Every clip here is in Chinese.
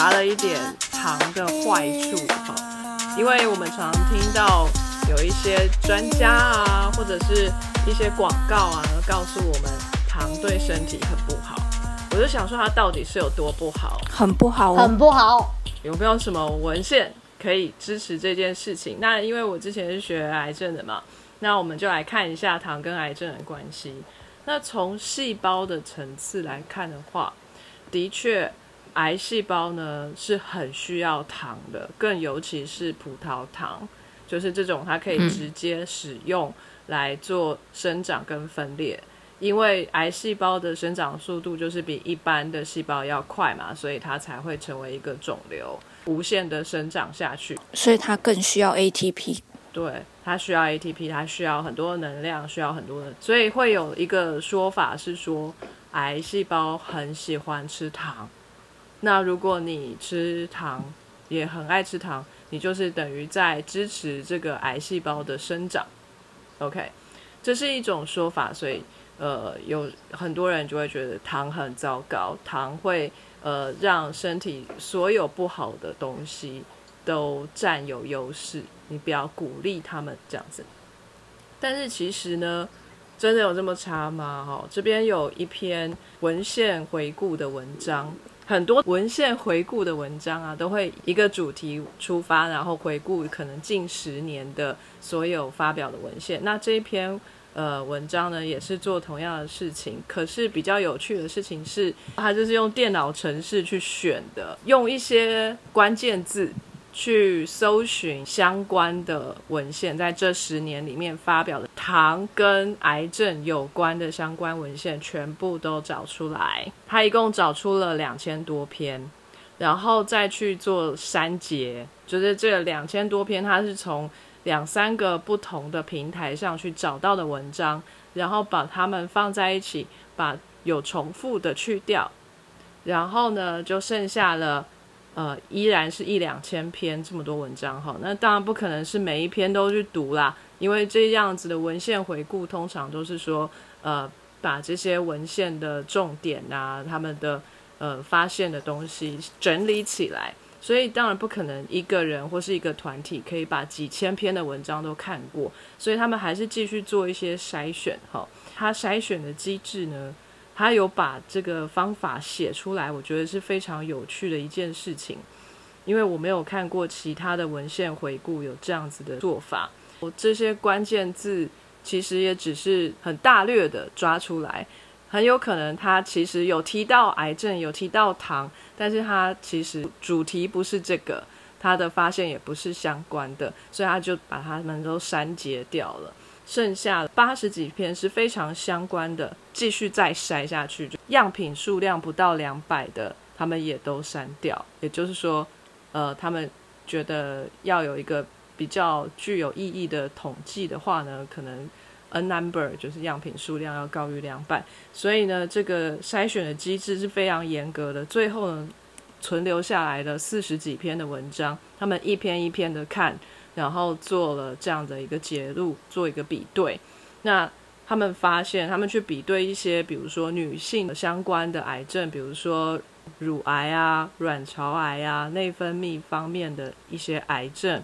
查了一点糖的坏处哈，因为我们常听到有一些专家啊，或者是一些广告啊，告诉我们糖对身体很不好。我就想说它到底是有多不好？很不好哦。很不好。有没有什么文献可以支持这件事情？那因为我之前是学癌症的嘛，那我们就来看一下糖跟癌症的关系。那从细胞的层次来看的话，的确。癌细胞呢是很需要糖的，更尤其是葡萄糖，就是这种它可以直接使用来做生长跟分裂。因为癌细胞的生长速度就是比一般的细胞要快嘛，所以它才会成为一个肿瘤，无限的生长下去。所以它更需要 ATP。对，它需要 ATP，它需要很多能量，需要很多的，所以会有一个说法是说，癌细胞很喜欢吃糖。那如果你吃糖，也很爱吃糖，你就是等于在支持这个癌细胞的生长。OK，这是一种说法，所以呃，有很多人就会觉得糖很糟糕，糖会呃让身体所有不好的东西都占有优势，你不要鼓励他们这样子。但是其实呢，真的有这么差吗？哈，这边有一篇文献回顾的文章。很多文献回顾的文章啊，都会一个主题出发，然后回顾可能近十年的所有发表的文献。那这一篇呃文章呢，也是做同样的事情，可是比较有趣的事情是，它就是用电脑程式去选的，用一些关键字。去搜寻相关的文献，在这十年里面发表的糖跟癌症有关的相关文献全部都找出来。他一共找出了两千多篇，然后再去做删节，就是这两千多篇，他是从两三个不同的平台上去找到的文章，然后把它们放在一起，把有重复的去掉，然后呢，就剩下了。呃，依然是一两千篇这么多文章哈，那当然不可能是每一篇都去读啦，因为这样子的文献回顾通常都是说，呃，把这些文献的重点啊，他们的呃发现的东西整理起来，所以当然不可能一个人或是一个团体可以把几千篇的文章都看过，所以他们还是继续做一些筛选哈，他筛选的机制呢？他有把这个方法写出来，我觉得是非常有趣的一件事情，因为我没有看过其他的文献回顾有这样子的做法。我这些关键字其实也只是很大略的抓出来，很有可能他其实有提到癌症，有提到糖，但是他其实主题不是这个，他的发现也不是相关的，所以他就把他们都删节掉了。剩下八十几篇是非常相关的，继续再筛下去，就样品数量不到两百的，他们也都删掉。也就是说，呃，他们觉得要有一个比较具有意义的统计的话呢，可能 a number 就是样品数量要高于两百，所以呢，这个筛选的机制是非常严格的。最后呢，存留下来的四十几篇的文章，他们一篇一篇的看。然后做了这样的一个结论，做一个比对。那他们发现，他们去比对一些，比如说女性相关的癌症，比如说乳癌啊、卵巢癌啊、内分泌方面的一些癌症，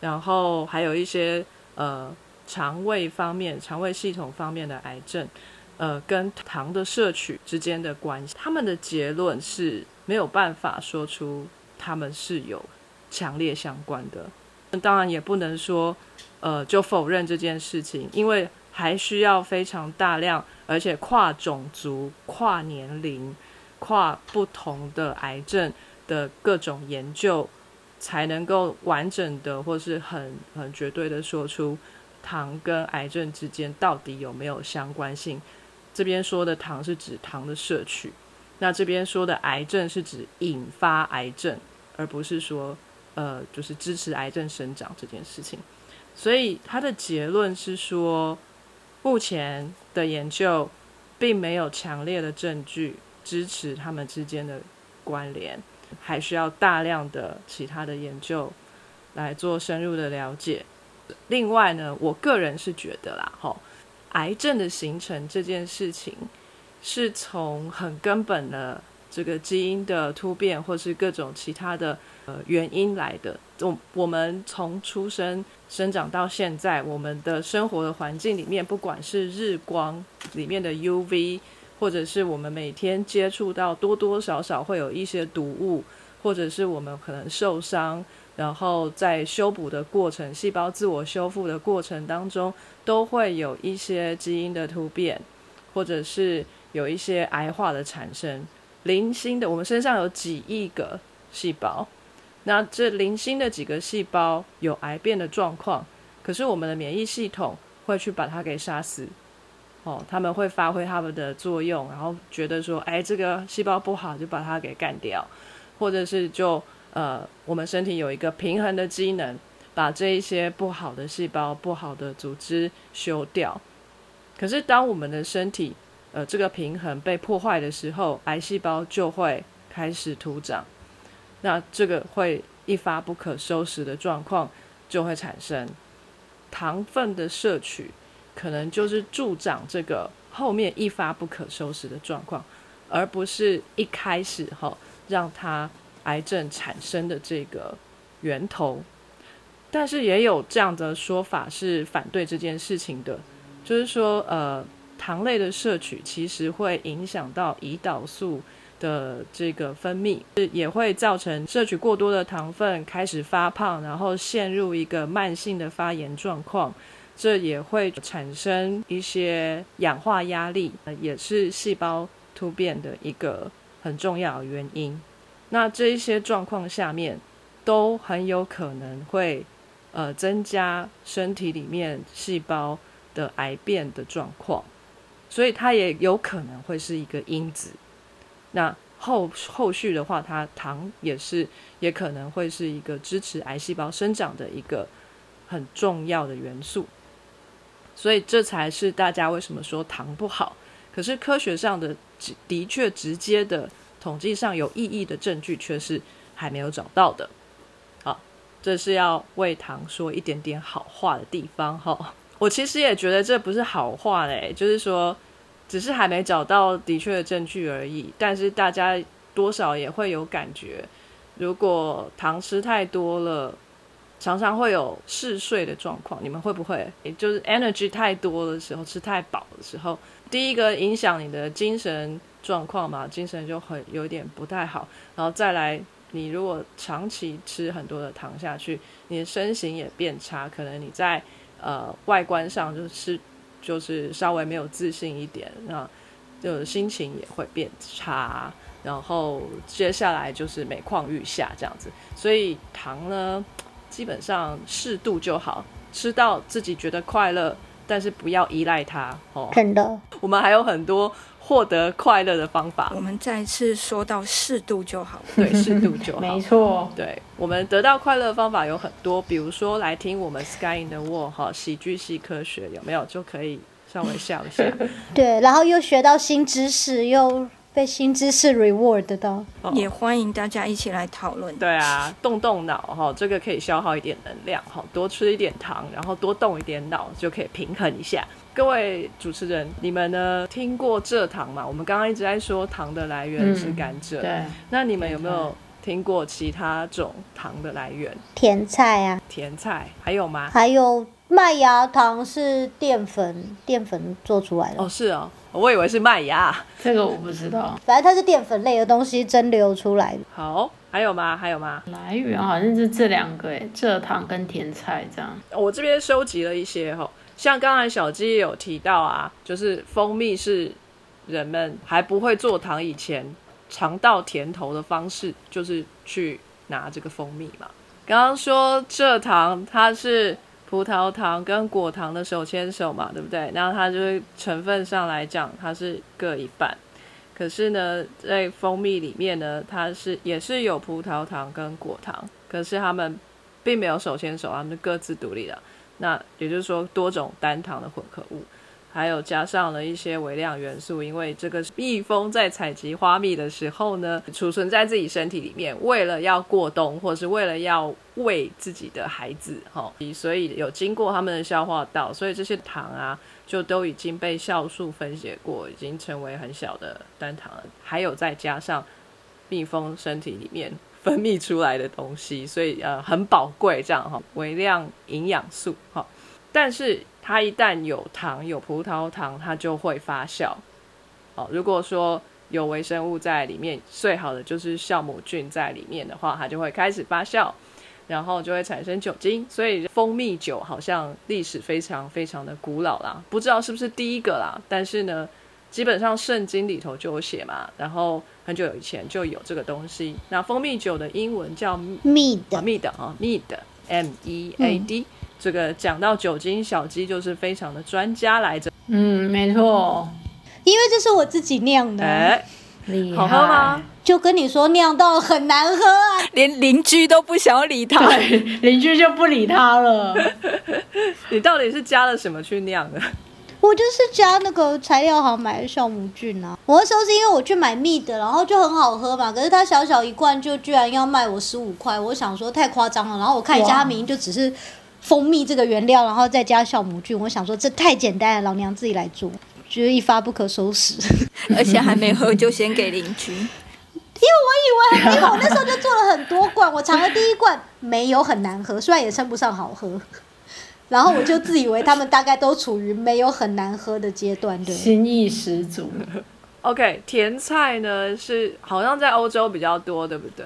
然后还有一些呃肠胃方面、肠胃系统方面的癌症，呃，跟糖的摄取之间的关系。他们的结论是没有办法说出他们是有强烈相关的。当然也不能说，呃，就否认这件事情，因为还需要非常大量，而且跨种族、跨年龄、跨不同的癌症的各种研究，才能够完整的或是很很绝对的说出糖跟癌症之间到底有没有相关性。这边说的糖是指糖的摄取，那这边说的癌症是指引发癌症，而不是说。呃，就是支持癌症生长这件事情，所以他的结论是说，目前的研究并没有强烈的证据支持他们之间的关联，还需要大量的其他的研究来做深入的了解。另外呢，我个人是觉得啦，哈，癌症的形成这件事情是从很根本的这个基因的突变，或是各种其他的呃原因来的。我我们从出生生长到现在，我们的生活的环境里面，不管是日光里面的 UV，或者是我们每天接触到多多少少会有一些毒物，或者是我们可能受伤。然后在修补的过程，细胞自我修复的过程当中，都会有一些基因的突变，或者是有一些癌化的产生。零星的，我们身上有几亿个细胞，那这零星的几个细胞有癌变的状况，可是我们的免疫系统会去把它给杀死。哦，他们会发挥他们的作用，然后觉得说，哎，这个细胞不好，就把它给干掉，或者是就。呃，我们身体有一个平衡的机能，把这一些不好的细胞、不好的组织修掉。可是，当我们的身体呃这个平衡被破坏的时候，癌细胞就会开始突长。那这个会一发不可收拾的状况就会产生。糖分的摄取可能就是助长这个后面一发不可收拾的状况，而不是一开始哈让它。癌症产生的这个源头，但是也有这样的说法是反对这件事情的，就是说，呃，糖类的摄取其实会影响到胰岛素的这个分泌，也会造成摄取过多的糖分开始发胖，然后陷入一个慢性的发炎状况，这也会产生一些氧化压力，也是细胞突变的一个很重要的原因。那这一些状况下面，都很有可能会，呃，增加身体里面细胞的癌变的状况，所以它也有可能会是一个因子。那后后续的话，它糖也是也可能会是一个支持癌细胞生长的一个很重要的元素。所以这才是大家为什么说糖不好。可是科学上的的确直接的。统计上有意义的证据却是还没有找到的，好，这是要为糖说一点点好话的地方哈。我其实也觉得这不是好话嘞，就是说只是还没找到的确的证据而已。但是大家多少也会有感觉，如果糖吃太多了，常常会有嗜睡的状况。你们会不会？也就是 energy 太多的时候，吃太饱的时候，第一个影响你的精神。状况嘛，精神就很有点不太好，然后再来，你如果长期吃很多的糖下去，你的身形也变差，可能你在呃外观上就是就是稍微没有自信一点，那就心情也会变差，然后接下来就是每况愈下这样子，所以糖呢，基本上适度就好，吃到自己觉得快乐，但是不要依赖它哦。真的，我们还有很多。获得快乐的方法，我们再次说到适度就好。对，适度就好。没错。对，我们得到快乐的方法有很多，比如说来听我们 Sky in the Wall 哈，喜剧系科学有没有就可以稍微笑一下。对，然后又学到新知识，又被新知识 reward 到。也欢迎大家一起来讨论。对啊，动动脑哈，这个可以消耗一点能量哈，多吃一点糖，然后多动一点脑，就可以平衡一下。各位主持人，你们呢听过蔗糖嘛？我们刚刚一直在说糖的来源是甘蔗，对。那你们有没有听过其他种糖的来源？甜菜啊，甜菜还有吗？还有麦芽糖是淀粉，淀粉做出来的。哦，是哦，我以为是麦芽，这个我不知道。反正它是淀粉类的东西蒸馏出来的。好，还有吗？还有吗？来源好像是这两个，哎，蔗糖跟甜菜这样。我这边收集了一些哈。像刚才小鸡有提到啊，就是蜂蜜是人们还不会做糖以前尝到甜头的方式，就是去拿这个蜂蜜嘛。刚刚说蔗糖它是葡萄糖跟果糖的手牵手嘛，对不对？然后它就是成分上来讲，它是各一半。可是呢，在蜂蜜里面呢，它是也是有葡萄糖跟果糖，可是它们并没有手牵手，它们各自独立的。那也就是说，多种单糖的混合物，还有加上了一些微量元素，因为这个蜜蜂在采集花蜜的时候呢，储存在自己身体里面，为了要过冬，或是为了要喂自己的孩子，哈，所以有经过他们的消化道，所以这些糖啊，就都已经被酵素分解过，已经成为很小的单糖了。还有再加上蜜蜂身体里面分泌出来的东西，所以呃很宝贵，这样哈，微量营养素哈。但是它一旦有糖，有葡萄糖，它就会发酵。哦，如果说有微生物在里面，最好的就是酵母菌在里面的话，它就会开始发酵，然后就会产生酒精。所以蜂蜜酒好像历史非常非常的古老啦，不知道是不是第一个啦，但是呢，基本上圣经里头就有写嘛，然后很久以前就有这个东西。那蜂蜜酒的英文叫蜜啊的，，mead 啊，mead，m e a d。这个讲到酒精，小鸡就是非常的专家来着。嗯，没错，因为这是我自己酿的啊，哎。好喝吗？就跟你说酿到很难喝啊。连邻居都不想要理他。对，邻居就不理他了。你到底是加了什么去酿的？我就是加那个材料行买的酵母菌啊。我那时候是因为我去买蜜的，然后就很好喝嘛，可是它小小一罐就居然要卖我十五块，我想说太夸张了。然后我看一下，哇它明明就只是蜂蜜这个原料，然后再加酵母菌，我想说这太简单了，老娘自己来做，觉得一发不可收拾。而且还没喝就先给邻居。因为我以为，因为我那时候就做了很多罐，我尝了第一罐没有很难喝，虽然也称不上好喝，然后我就自以为他们大概都处于没有很难喝的阶段，对。心意十足。OK，甜菜呢是好像在欧洲比较多，对不对？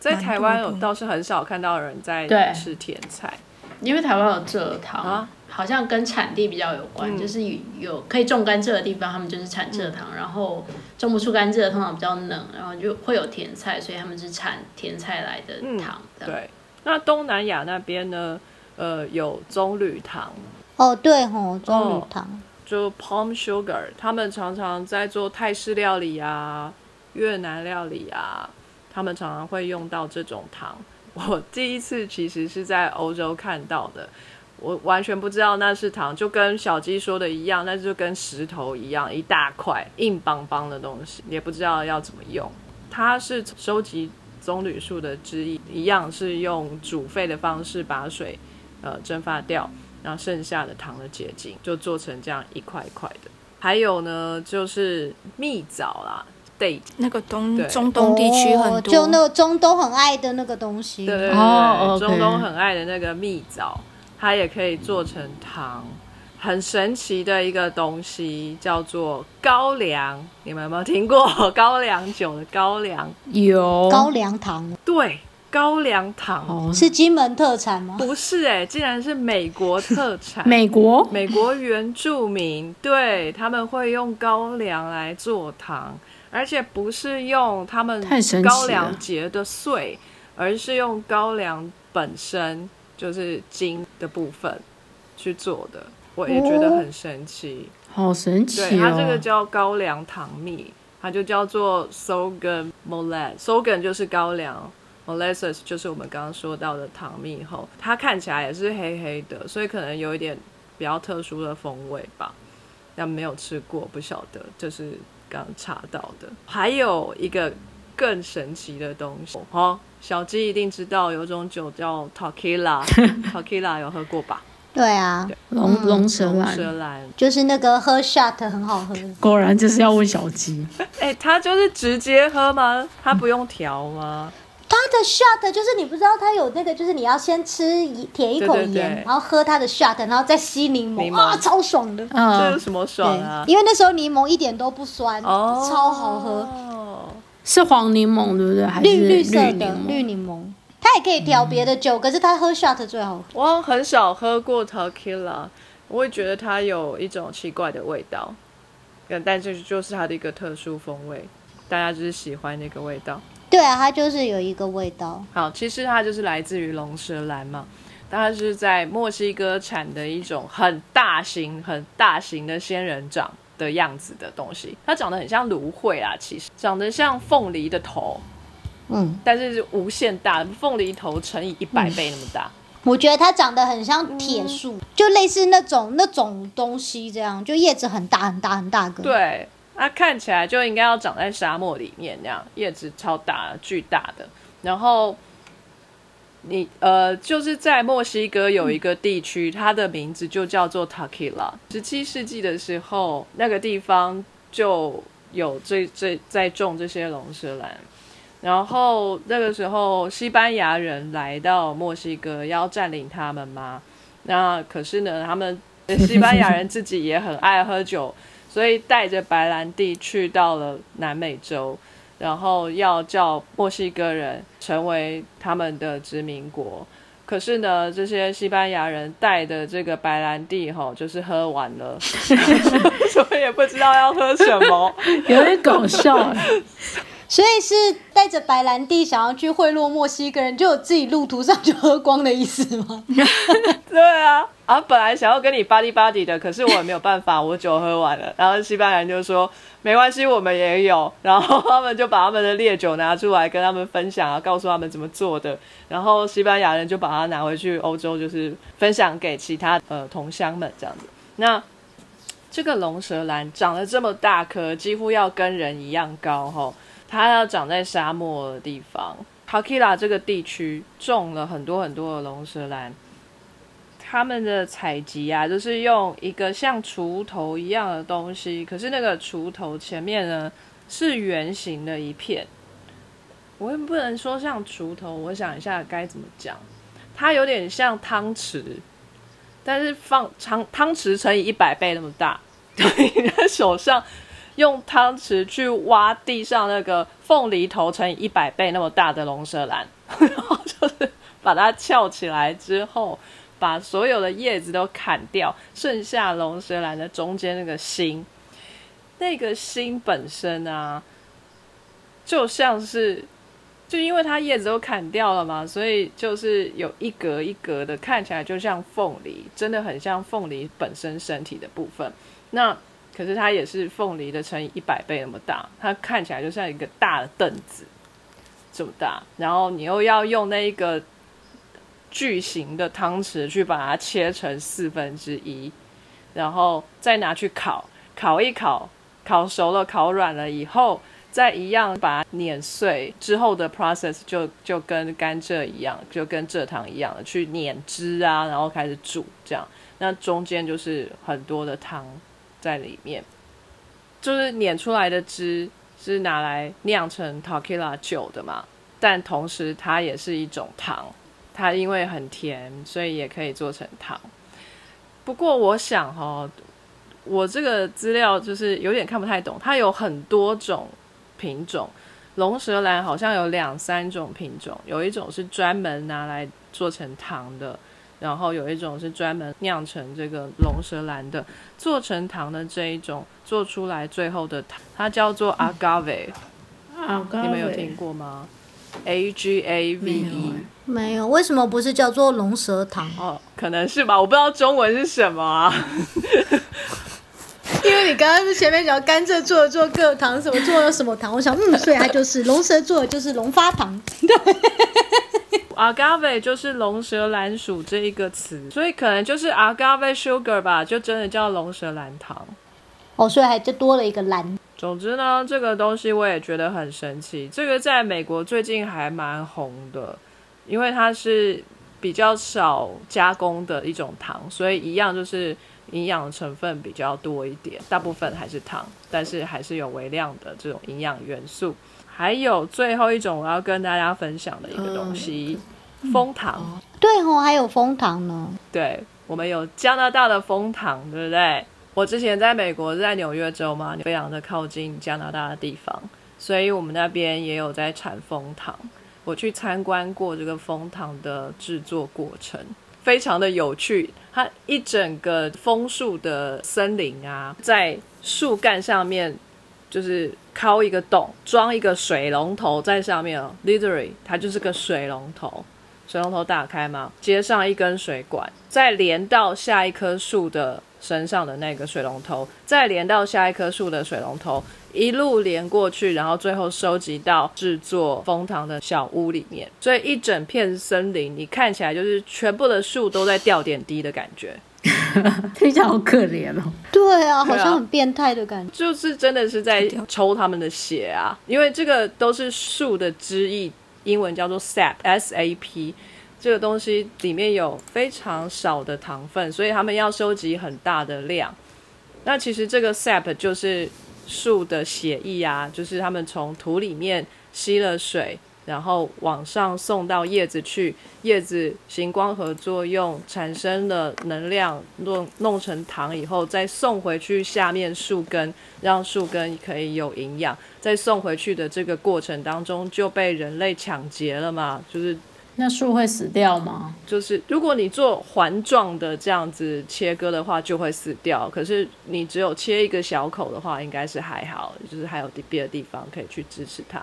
在台湾的我倒是很少看到有人在对吃甜菜。因为台湾有蔗糖，啊好像跟产地比较有关，嗯就是有有可以种甘蔗的地方，他们就是产蔗糖，然后种不出甘蔗的通常比较冷，然后就会有甜菜，所以他们是产甜菜来的嗯糖。对，那东南亚那边呢，呃，有棕榈糖，哦，对吼，棕榈糖。就 palm sugar，他们常常在做泰式料理啊、越南料理啊，他们常常会用到这种糖。我第一次其实是在欧洲看到的，我完全不知道那是糖，就跟小鸡说的一样，那就跟石头一样，一大块硬邦邦的东西，也不知道要怎么用。它是收集棕榈树的汁液，一样是用煮沸的方式把水呃蒸发掉，然后剩下的糖的结晶就做成这样一块一块的。还有呢，就是蜜枣啦，date，那个东对中东地区哦很多，就那个中东很爱的那个东西。对对对中东很爱的那个蜜枣，它也可以做成糖，很神奇的一个东西，叫做高粱。你们有没有听过 高粱酒的高粱？有高粱糖对，高粱糖。哦，是金门特产吗？不是哎、竟然是美国特产。美国美国原住民对他们会用高粱来做糖，而且不是用他们高粱结的碎，而是用高粱本身就是茎的部分去做的。我也觉得很神奇。好神奇对，它这个哦。叫高粱糖蜜，它就叫做 sorghum molasses。sorghum 就是高粱，molasses 就是我们刚刚说到的糖蜜后，它看起来也是黑黑的，所以可能有一点比较特殊的风味吧。但没有吃过，不晓得，这是刚查到的。还有一个更神奇的东西哦，小鸡一定知道，有种酒叫 tequila，tequila 有喝过吧？对啊，龙龙舌龙兰，舌兰。就是那个喝 shot 很好喝。果然就是要问小鸡。哎、它就是直接喝吗？它不用调吗？它的 shot 就是你不知道它有那个，就是你要先吃一舔一口对对盐，对然后喝它的 shot，然后再吸柠檬，柠檬啊，超爽的。这嗯有，什么爽啊？因为那时候柠檬一点都不酸，哦，超好喝，是黄柠檬对不对？还是绿绿色的绿柠檬。它也可以调别的酒，可是它喝 shot 最好喝。我很少喝过 tequila，我会觉得它有一种奇怪的味道，但但这就是它的一个特殊风味，大家就是喜欢那个味道。对啊，它就是有一个味道。好，其实它就是来自于龙舌兰嘛，它是在墨西哥产的一种很大型、很大型的仙人掌的样子的东西，它长得很像芦荟啊，其实长得像凤梨的头，嗯，但是是无限大，凤梨头乘以一百倍那么大。我觉得它长得很像铁树，就类似那种那种东西这样，就叶子很大很大很大个。，对，它看起来就应该要长在沙漠里面那样，叶子超大、巨大的。然后你呃，就是在墨西哥有一个地区，它的名字就叫做 Tequila。十七世纪的时候，那个地方就有这这在种这些龙舌兰。然后那个时候西班牙人来到墨西哥要占领他们嘛，那可是呢，他们西班牙人自己也很爱喝酒，所以带着白兰地去到了南美洲，然后要叫墨西哥人成为他们的殖民国。可是呢，这些西班牙人带的这个白兰地哈，就是喝完了，所以也不知道要喝什么。有点搞笑哎。所以是带着白兰地想要去贿赂墨西哥人，就有自己路途上就喝光的意思吗？对啊，啊，本来想要跟你巴蒂巴蒂的，可是我也没有办法，我酒喝完了。然后西班牙人就说没关系，我们也有。然后他们就把他们的烈酒拿出来跟他们分享啊，告诉他们怎么做的。然后西班牙人就把它拿回去欧洲，就是分享给其他呃同乡们这样子。那这个龙舌兰长得这么大颗，几乎要跟人一样高吼。它要长在沙漠的地方。t a k i l a 这个地区种了很多很多的龙舌兰，他们的采集啊，就是用一个像锄头一样的东西，可是那个锄头前面呢是圆形的一片。我也不能说像锄头，我想一下该怎么讲，它有点像汤匙，但是放汤汤匙乘以一百倍那么大，你在手上。用汤匙去挖地上那个凤梨头乘以一百倍那么大的龙舌兰，然后就是把它翘起来之后，把所有的叶子都砍掉，剩下龙舌兰的中间那个心，那个心本身啊，就像是，就因为它叶子都砍掉了嘛，所以就是有一格一格的，看起来就像凤梨，真的很像凤梨本身身体的部分。那可是它也是凤梨的乘以一百倍那么大，它看起来就像一个大的凳子这么大，然后你又要用那一个巨型的汤匙去把它切成四分之一，然后再拿去烤，烤一烤，烤熟了，烤软了以后，再一样把它碾碎之后的 process 就就跟甘蔗一样，就跟蔗糖一样的去碾汁啊，然后开始煮这样，那中间就是很多的汤。在里面，就是碾出来的汁是拿来酿成 t a k i l a 酒的嘛，但同时它也是一种糖，它因为很甜，所以也可以做成糖。不过我想哦，我这个资料就是有点看不太懂，它有很多种品种，龙舌兰好像有两三种品种，有一种是专门拿来做成糖的。然后有一种是专门酿成这个龙舌兰的，做成糖的这一种，做出来最后的糖，它叫做 agave，你们有听过吗？A G A V E，没有，为什么不是叫做龙舌糖？哦，可能是吧，我不知道中文是什么啊。因为你刚刚是前面讲甘蔗做的做各糖，什么做的什么糖，我想嗯，所以它就是龙舌做的就是龙发糖，对。agave 就是龙舌兰属这一个词，所以可能就是 agave sugar 吧，就真的叫龙舌兰糖。哦，所以还就多了一个兰。总之呢，这个东西我也觉得很神奇。这个在美国最近还蛮红的，因为它是比较少加工的一种糖，所以一样就是营养成分比较多一点，大部分还是糖，但是还是有微量的这种营养元素。还有最后一种我要跟大家分享的一个东西，蜂糖。对哦，还有蜂糖呢。对，我们有加拿大的蜂糖，对不对？我之前在美国，在纽约州嘛，非常的靠近加拿大的地方，所以我们那边也有在产蜂糖。我去参观过这个蜂糖的制作过程，非常的有趣。它一整个枫树的森林啊，在树干上面。就是敲一个洞，装一个水龙头在上面哦，literally 它就是个水龙头，水龙头打开嘛，接上一根水管，再连到下一棵树的身上的那个水龙头，再连到下一棵树的水龙头，一路连过去，然后最后收集到制作蜂糖的小屋里面。所以一整片森林，你看起来就是全部的树都在掉点滴的感觉。听起来好可怜哦。对啊，好像很变态的 感觉。就是真的是在 抽他们的血啊，因为这个都是树的汁液，英文叫做 sap，s a p，这个东西里面有非常少的糖分，所以他们要收集很大的量。那其实这个 sap 就是树的血液啊，就是他们从土里面吸了水，然后往上送到叶子去，叶子行光合作用产生了能量，弄弄成糖以后，再送回去下面树根，让树根可以有营养。再送回去的这个过程当中，就被人类抢劫了嘛，就是那树会死掉吗？就是如果你做环状的这样子切割的话，就会死掉。可是你只有切一个小口的话，应该是还好，就是还有别的地方可以去支持它。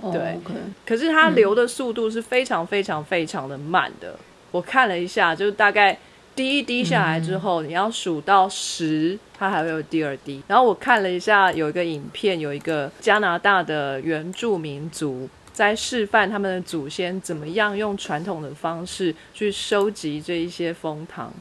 哦对可是它流的速度是非常非常非常的慢的。我看了一下，就是大概滴一滴下来之后，你要数到十，它还会有第二滴。然后我看了一下，有一个影片，有一个加拿大的原住民族。在示范他们的祖先怎么样用传统的方式去收集这一些蜂糖，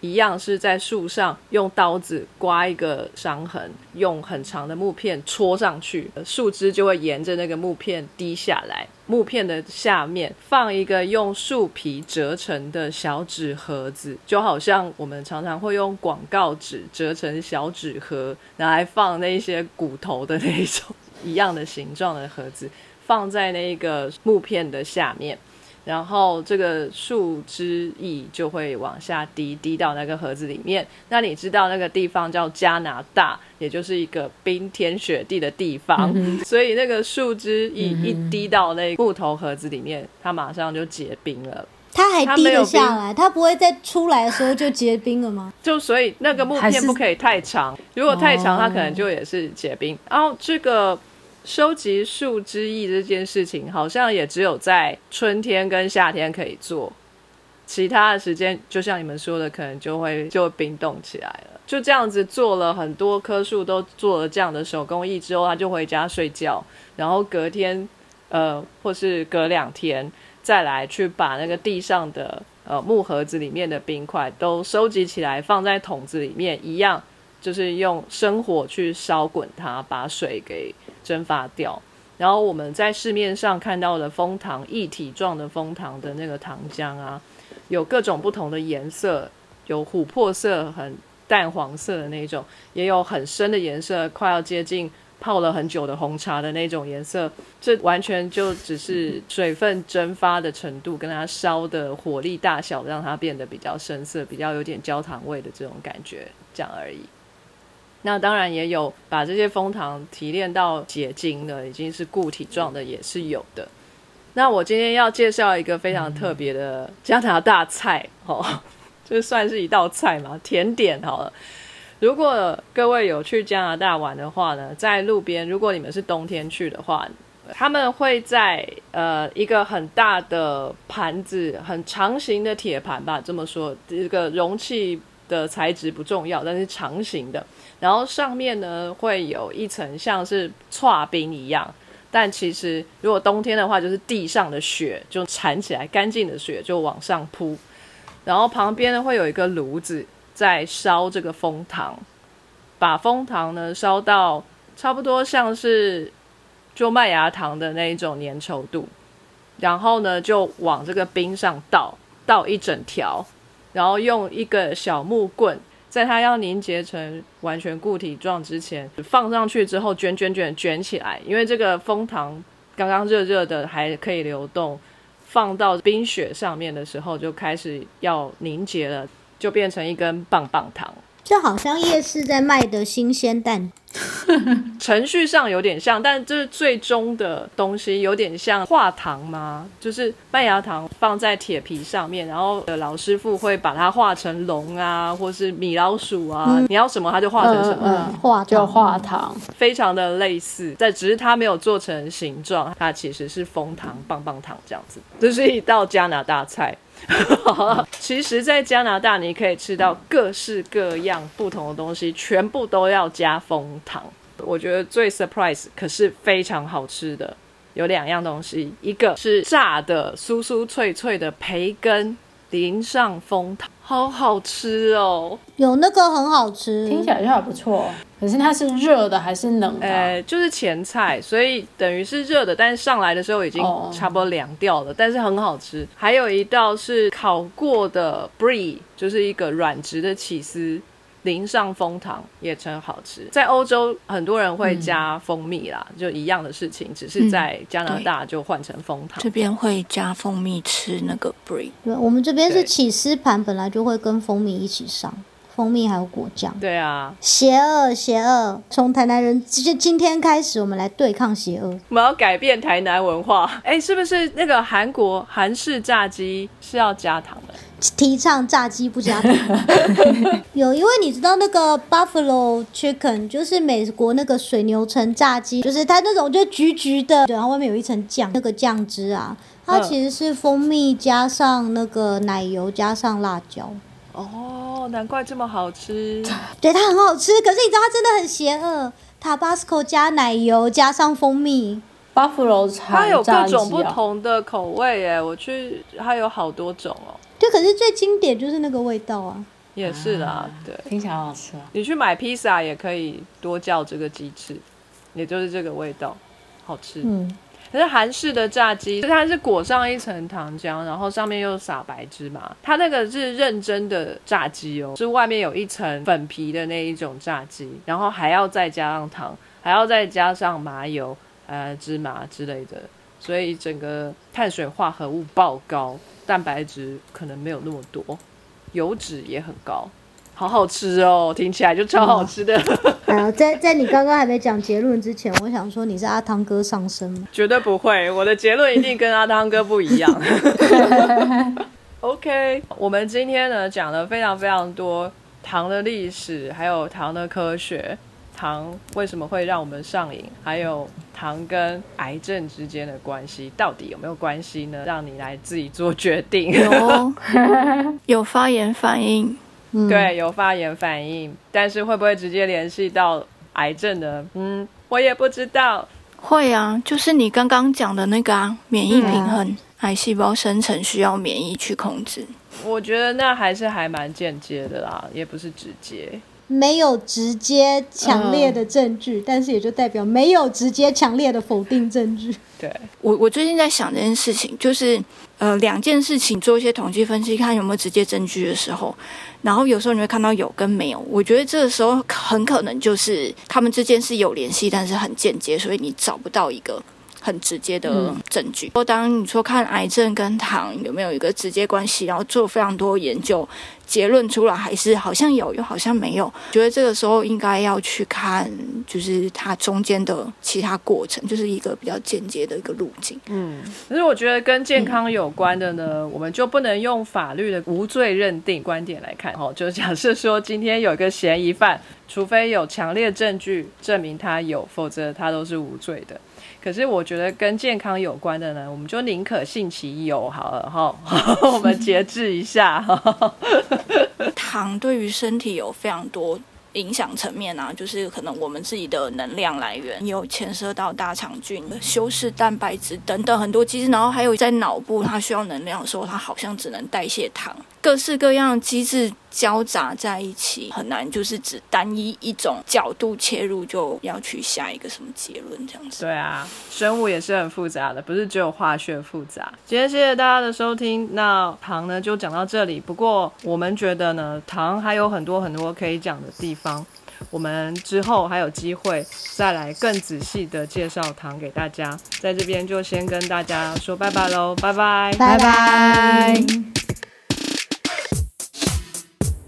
一样是在树上用刀子刮一个伤痕，用很长的木片戳上去，树枝就会沿着那个木片滴下来。木片的下面放一个用树皮折成的小纸盒子，就好像我们常常会用广告纸折成小纸盒，拿来放那些骨头的那一种一样的形状的盒子。放在那个木片的下面，然后这个树枝翼就会往下滴，滴到那个盒子里面。那你知道那个地方叫加拿大，也就是一个冰天雪地的地方，所以那个树枝液一滴到那木头盒子里面，它马上就结冰了。它还滴得下来，它不会在出来的时候就结冰了吗？就所以那个木片不可以太长，如果太长，它可能哦就也是结冰。然后这个收集树枝叶这件事情，好像也只有在春天跟夏天可以做，其他的时间就像你们说的，可能就会就冰冻起来了。就这样子做了很多棵树都做了这样的手工艺之后，他就回家睡觉，然后隔天呃或是隔两天再来去把那个地上的呃木盒子里面的冰块都收集起来，放在桶子里面，一样就是用生火去烧滚它，把水给蒸发掉。然后我们在市面上看到的蜂糖液体状的蜂糖的那个糖浆啊，有各种不同的颜色，有琥珀色、很淡黄色的那种，也有很深的颜色，快要接近泡了很久的红茶的那种颜色。这完全就只是水分蒸发的程度跟它烧的火力大小，让它变得比较深色，比较有点焦糖味的这种感觉，这样而已。那当然也有把这些蜂糖提炼到结晶的，已经是固体状的，也是有的。那我今天要介绍一个非常特别的加拿大菜 哦，这算是一道菜嘛，甜点好了。如果各位有去加拿大玩的话呢，在路边，如果你们是冬天去的话，他们会在呃一个很大的盘子，很长形的铁盘吧，这么说，这个容器的材质不重要，但是长形的，然后上面呢会有一层像是刨冰一样，但其实如果冬天的话，就是地上的雪就铲起来，干净的雪就往上铺，然后旁边呢会有一个炉子在烧这个蜂糖，把蜂糖呢烧到差不多像是就麦芽糖的那一种粘稠度，然后呢就往这个冰上倒，倒一整条，然后用一个小木棍。在它要凝结成完全固体状之前，放上去之后卷卷卷卷起来，因为这个蜂糖刚刚热热的还可以流动，放到冰雪上面的时候就开始要凝结了，就变成一根棒棒糖。就好像夜市在卖的新鲜蛋，程序上有点像，但就是最终的东西有点像化糖吗？就是麦芽糖放在铁皮上面，然后呃老师傅会把它化成龙啊，或是米老鼠啊，你要什么它就化成什么，嗯化就糖化糖，非常的类似，但只是它没有做成形状，它其实是蜂糖棒棒糖这样子。这是一道加拿大菜。其实，在加拿大你可以吃到各式各样不同的东西，全部都要加蜂糖。我觉得最 surprise 可是非常好吃的有两样东西，一个是炸的酥酥脆脆的培根，淋上蜂糖，好好吃哦。有那个很好吃，听起来就还不错。可是它是热的还是冷的啊？呃，就是前菜，所以等于是热的，但是上来的时候已经哦差不多凉掉了，但是很好吃。还有一道是烤过的 brie，就是一个软质的起司，淋上蜂糖也称好吃。在欧洲，很多人会加蜂蜜啦，就一样的事情，只是在加拿大就换成蜂糖。这边会加蜂蜜吃那个 brie，对，我们这边是起司盘，本来就会跟蜂蜜一起上，蜂蜜还有果酱。对啊，邪恶，邪恶！从台南人就今天开始，我们来对抗邪恶。我们要改变台南文化。哎，是不是那个韩国韩式炸鸡是要加糖的？提倡炸鸡不加糖。有，因为你知道那个 Buffalo Chicken 就是美国那个水牛城炸鸡，就是它那种就橘橘的，然后外面有一层酱，那个酱汁啊，它嗯其实是蜂蜜加上那个奶油加上辣椒。哦，难怪这么好吃。对，它很好吃，可是你知道它真的很邪恶。Tabasco 加奶油加上蜂蜜，Buffalo 它有各种不啊同的口味耶，我去，它有好多种哦。对，可是最经典就是那个味道啊。也是啦，对。听起来好好吃啊！你去买披萨也可以多叫这个鸡翅，也就是这个味道，好吃。嗯，可是韩式的炸鸡，它是裹上一层糖浆，然后上面又撒白芝麻。它那个是认真的炸鸡哦，是外面有一层粉皮的那一种炸鸡，然后还要再加上糖，还要再加上麻油、呃芝麻之类的，所以整个碳水化合物爆高，蛋白质可能没有那么多，油脂也很高。好好吃哦，听起来就超好吃的，哎 呀，在在你刚刚还没讲结论之前，我想说你是阿汤哥上身吗？绝对不会。我的结论一定跟阿汤哥不一样。OK，我们今天呢讲了非常非常多糖的历史，还有糖的科学，糖为什么会让我们上瘾，还有糖跟癌症之间的关系，到底有没有关系呢？让你来自己做决定。有 有发言反应，嗯，，对，有发炎反应，但是会不会直接联系到癌症呢？嗯，我也不知道。会啊，就是你刚刚讲的那个啊，免疫平嗯衡，癌细胞生成需要免疫去控制。我觉得那还是还蛮间接的啦，也不是直接。没有直接强烈的证据，但是也就代表没有直接强烈的否定证据。对，我我最近在想这件事情，就是呃两件事情做一些统计分析，看有没有直接证据的时候，然后有时候你会看到有跟没有。我觉得这个时候很可能就是他们之间是有联系，但是很间接，所以你找不到一个。很直接的证据。说、当你说看癌症跟糖有没有一个直接关系，然后做非常多研究，结论出来还是好像有，又好像没有。觉得这个时候应该要去看，就是它中间的其他过程，就是一个比较间接的一个路径。嗯，可是我觉得跟健康有关的呢，我们就不能用法律的无罪认定观点来看。哦，就假设说今天有一个嫌疑犯，除非有强烈证据证明他有，否则他都是无罪的。可是我觉得跟健康有关的呢，我们就宁可信其有好了哈，我们节制一下。糖对于身体有非常多影响层面啊，就是可能我们自己的能量来源，也有牵涉到大肠菌、修饰蛋白质等等很多机制，然后还有在脑部它需要能量的时候，它好像只能代谢糖，各式各样的机制交杂在一起，很难就是只单一一种角度切入就要去下一个什么结论这样子。对啊，生物也是很复杂的，不是只有化学复杂。今天谢谢大家的收听，那糖呢就讲到这里。不过我们觉得呢，糖还有很多很多可以讲的地方，我们之后还有机会再来更仔细的介绍糖给大家。在这边就先跟大家说拜拜喽，拜拜。拜拜。